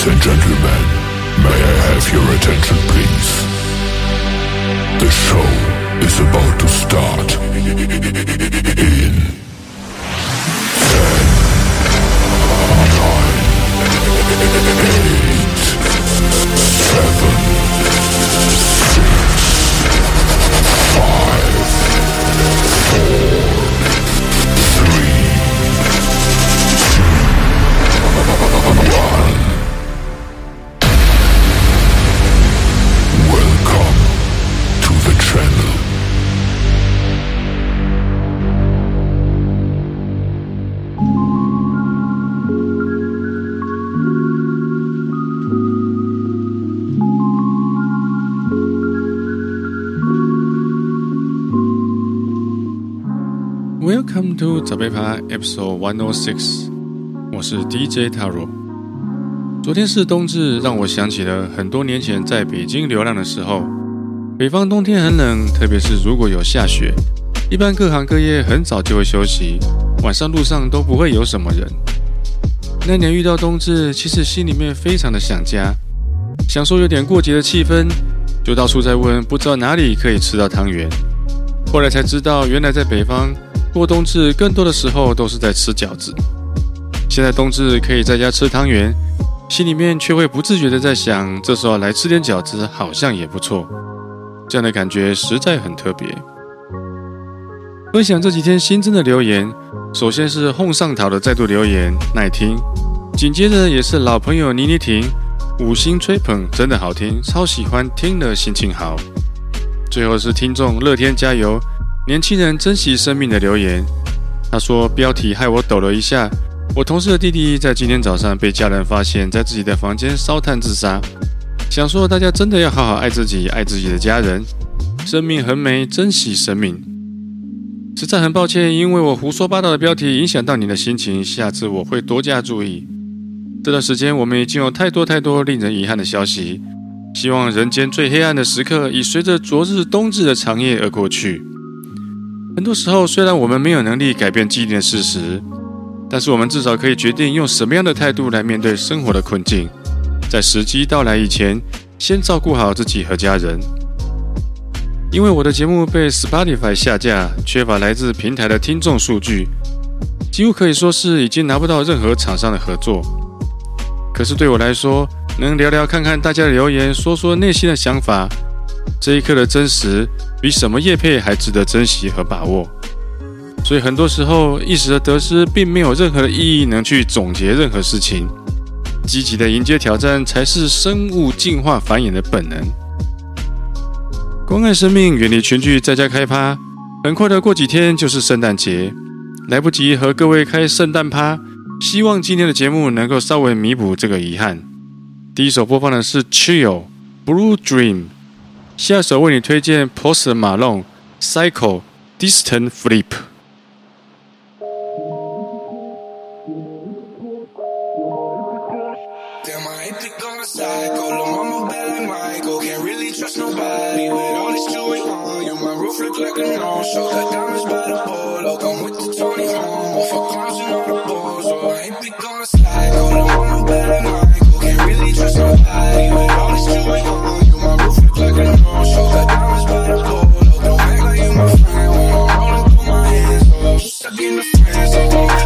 Ladies and gentlemen, may I have your attention please? The show is about to start in 10, 9, 8, 7, Episode One O Six，我是 DJ Taro。昨天是冬至，让我想起了很多年前在北京流浪的时候。北方冬天很冷，特别是如果有下雪，一般各行各业很早就会休息，晚上路上都不会有什么人。那年遇到冬至，其实心里面非常的想家，想说有点过节的气氛，就到处在问，不知道哪里可以吃到汤圆。后来才知道，原来在北方。过冬至更多的时候都是在吃饺子。现在冬至可以在家吃汤圆，心里面却会不自觉的在想，这时候来吃点饺子好像也不错。这样的感觉实在很特别。分享这几天新增的留言，首先是哄上桃的再度留言，耐听。紧接着也是老朋友妮妮婷，五星吹捧，真的好听，超喜欢，听了心情好。最后是听众乐天加油。年轻人珍惜生命的留言，他说标题害我抖了一下。我同事的弟弟在今天早上被家人发现，在自己的房间烧炭自杀。想说大家真的要好好爱自己，爱自己的家人。生命很美，珍惜生命。实在很抱歉，因为我胡说八道的标题影响到你的心情，下次我会多加注意。这段时间我们已经有太多太多令人遗憾的消息，希望人间最黑暗的时刻已随着昨日冬至的长夜而过去。很多时候，虽然我们没有能力改变既定的事实，但是我们至少可以决定用什么样的态度来面对生活的困境。在时机到来以前，先照顾好自己和家人。因为我的节目被 Spotify 下架，缺乏来自平台的听众数据，几乎可以说是已经拿不到任何厂商的合作。可是对我来说，能聊聊看看大家的留言，说说内心的想法。这一刻的真实，比什么叶配还值得珍惜和把握。所以很多时候，一时的得失并没有任何的意义，能去总结任何事情。积极的迎接挑战，才是生物进化繁衍的本能。关爱生命，远离群聚，在家开趴。很快的过几天就是圣诞节，来不及和各位开圣诞趴。希望今天的节目能够稍微弥补这个遗憾。第一首播放的是 Chill Blue Dream。下首为你推荐 Post Malone、Cycle、Distant Flip。Can't really trust nobody with all this going on. I need my friends.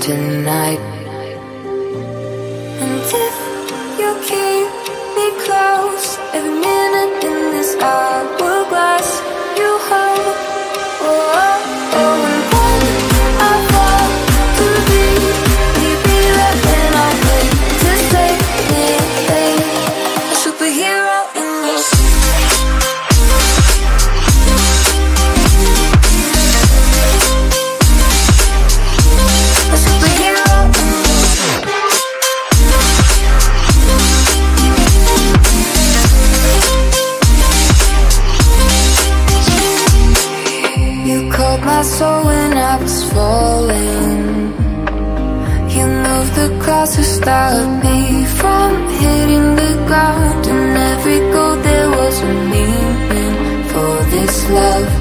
tonight. And if you keep me close, every minute in this hourglass you hold. Oh, oh, oh. stop me from hitting the ground. And every goal there was a meaning for this love.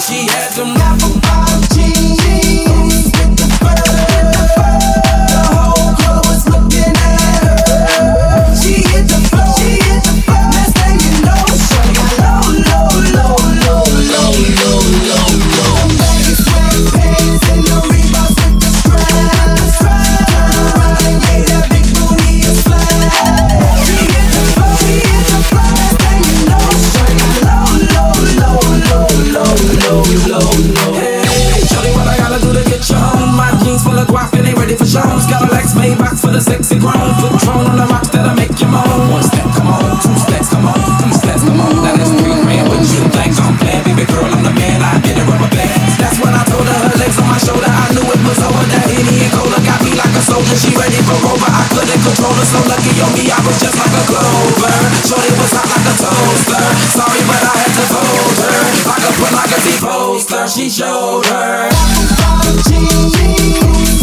She had them. I was just like a clover. Was hot like a toaster. Sorry but I had to her. I could put like a D-poster She showed her. She, she, she.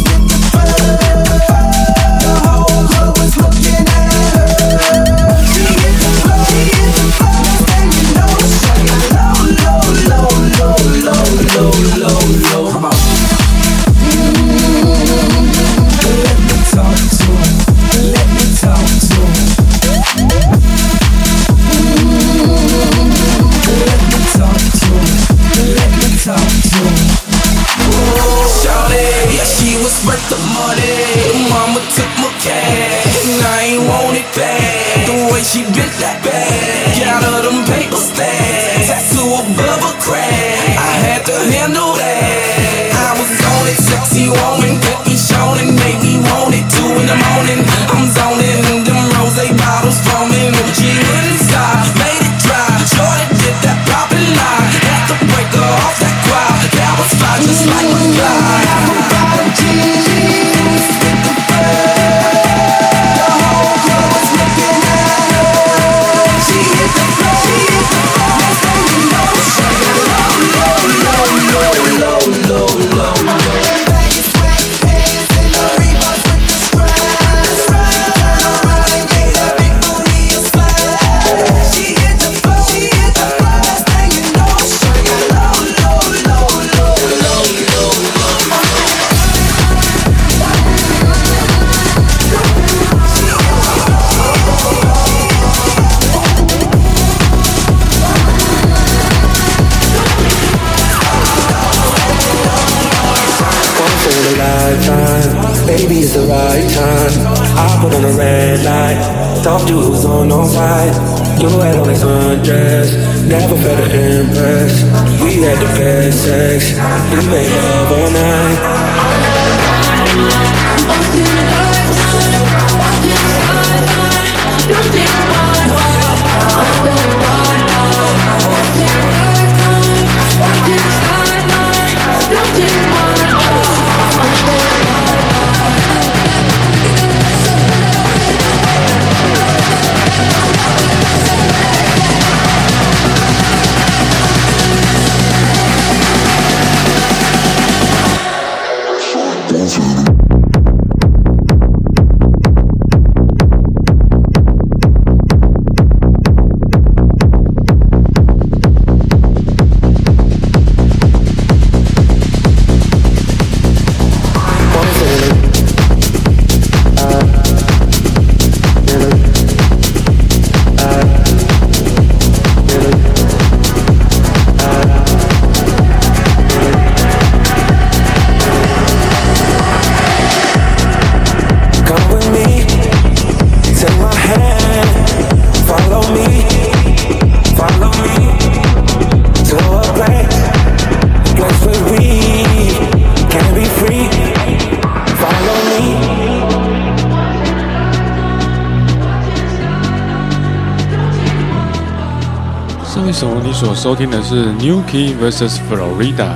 所收听的是 New Key vs Florida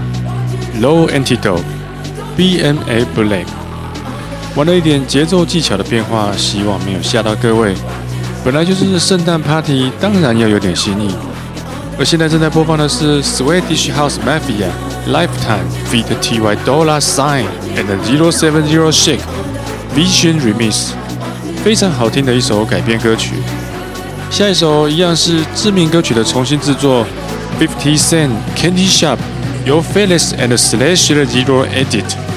Low Antidote B M A Black，玩了一点节奏技巧的变化，希望没有吓到各位。本来就是圣诞 Party，当然要有点新意。而现在正在播放的是 Swedish House Mafia Lifetime feat. Ty Dollar Sign and Zero Seven Zero Shake Vision Remix，非常好听的一首改编歌曲。下一首一样是知名歌曲的重新制作，Fifty Cent Candy Shop 由 Felix and Slash 的 Zero Edit。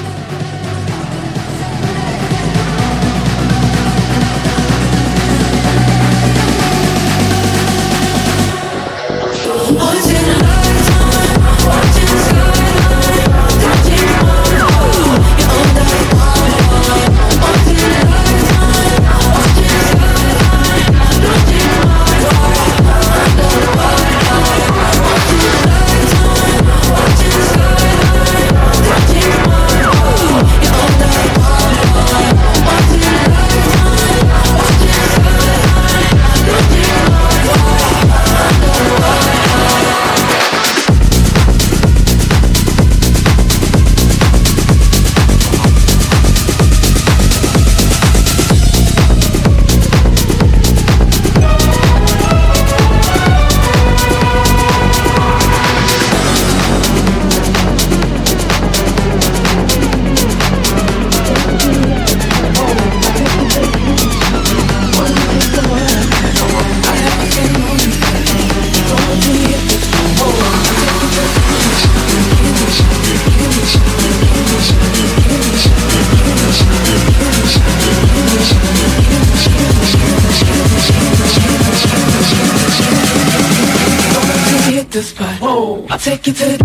Give it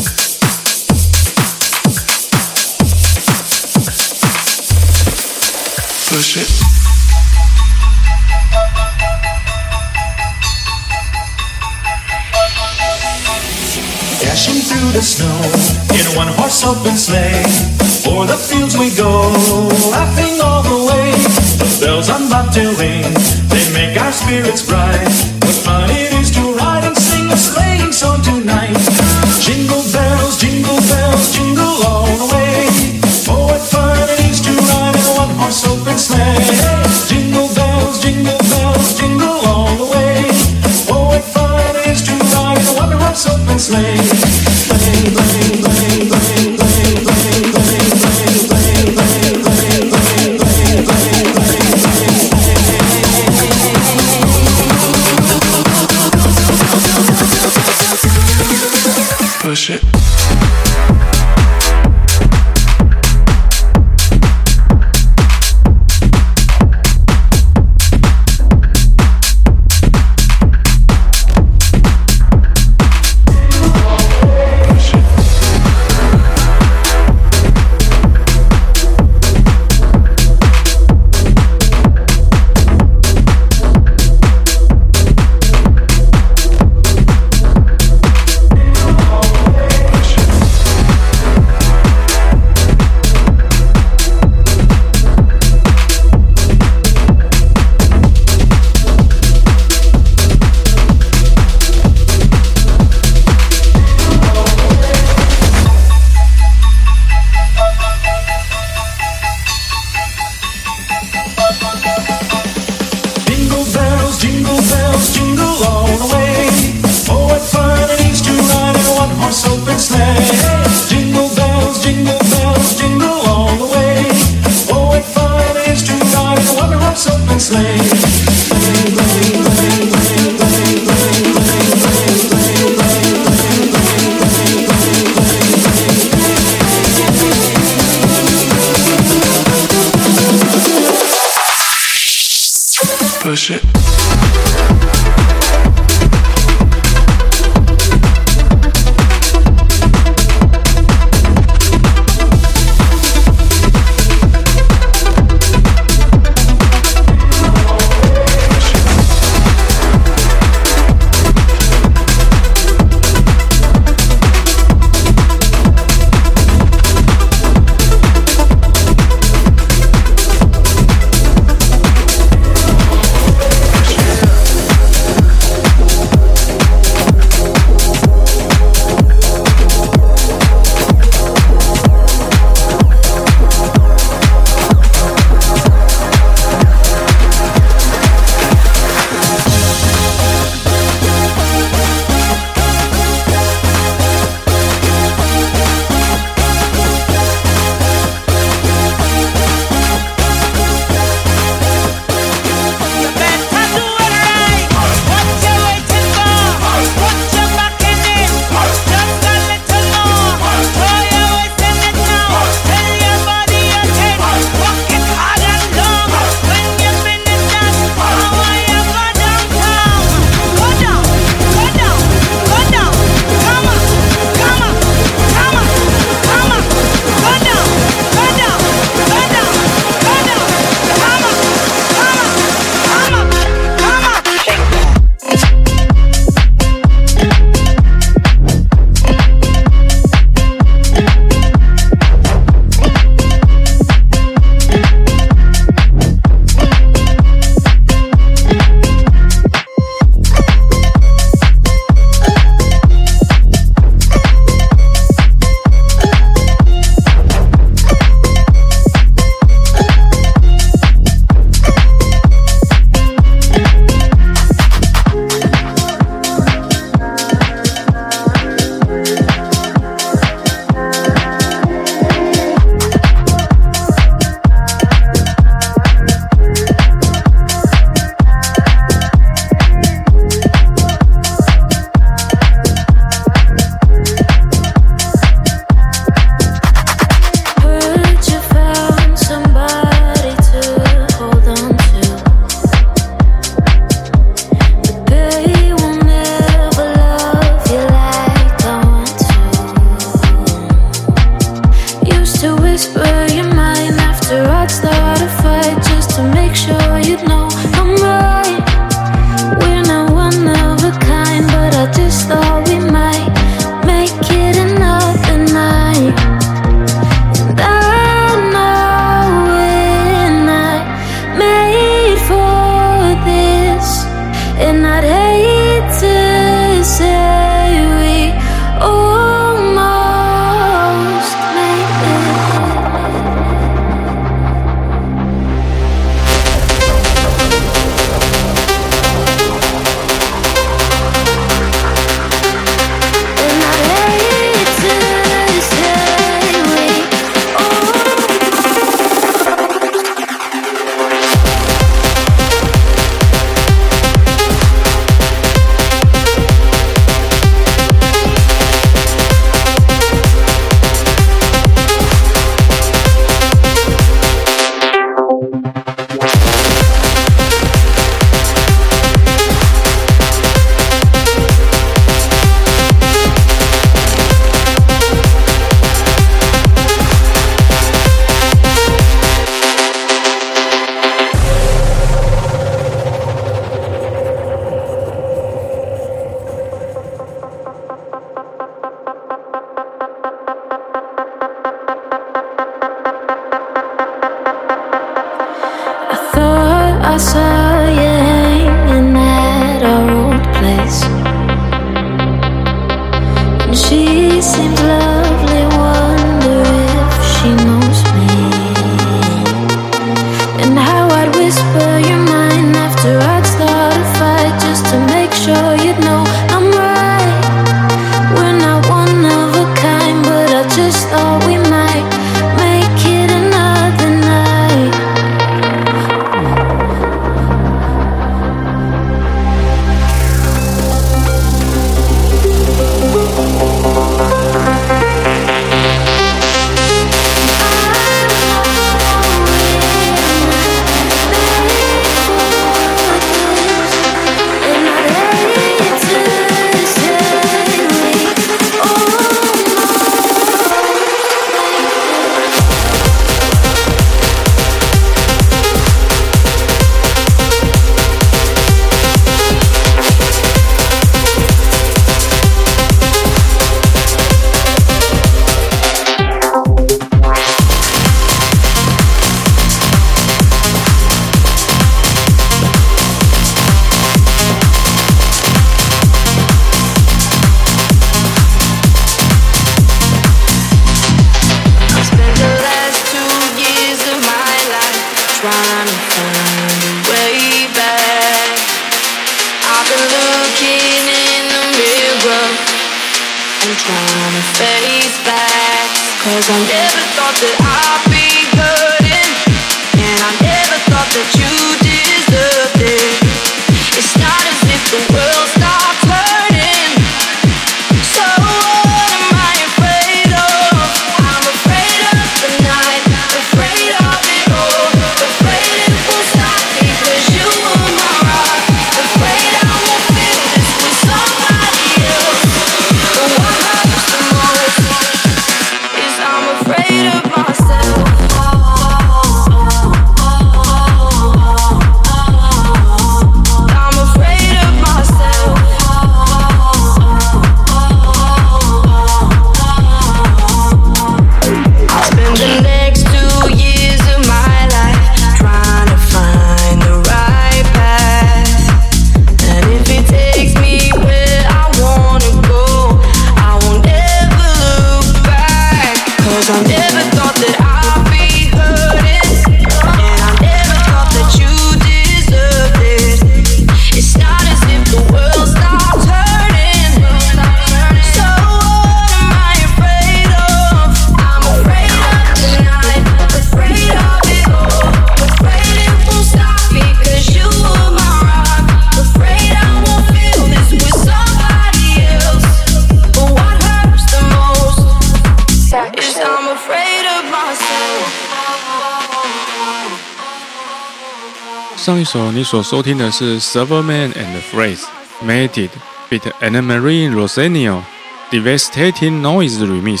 上一首你所收听的是 Silverman and the Phrase Made It Beat Anna Marie Rosenio Devastating Noise Remix。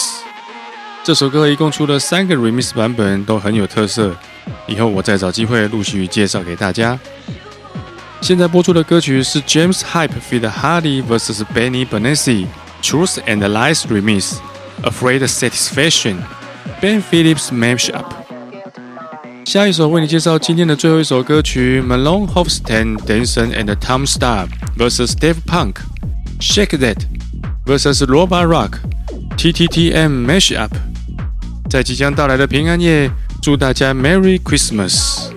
这首歌一共出了三个 remix 版本，都很有特色。以后我再找机会陆续介绍给大家。现在播出的歌曲是 James Hype feat. Hardy vs Benny Benassi Truth and Lies Remix Afraid Satisfaction Ben Phillips Mashup。 下一首为你介绍今天的最后一首歌曲：Malone h o f s t e n Danson and Tom Star vs Steve Punk Shake That vs Roba Rock TTTM Mashup。在即将到来的平安夜，祝大家 Merry Christmas！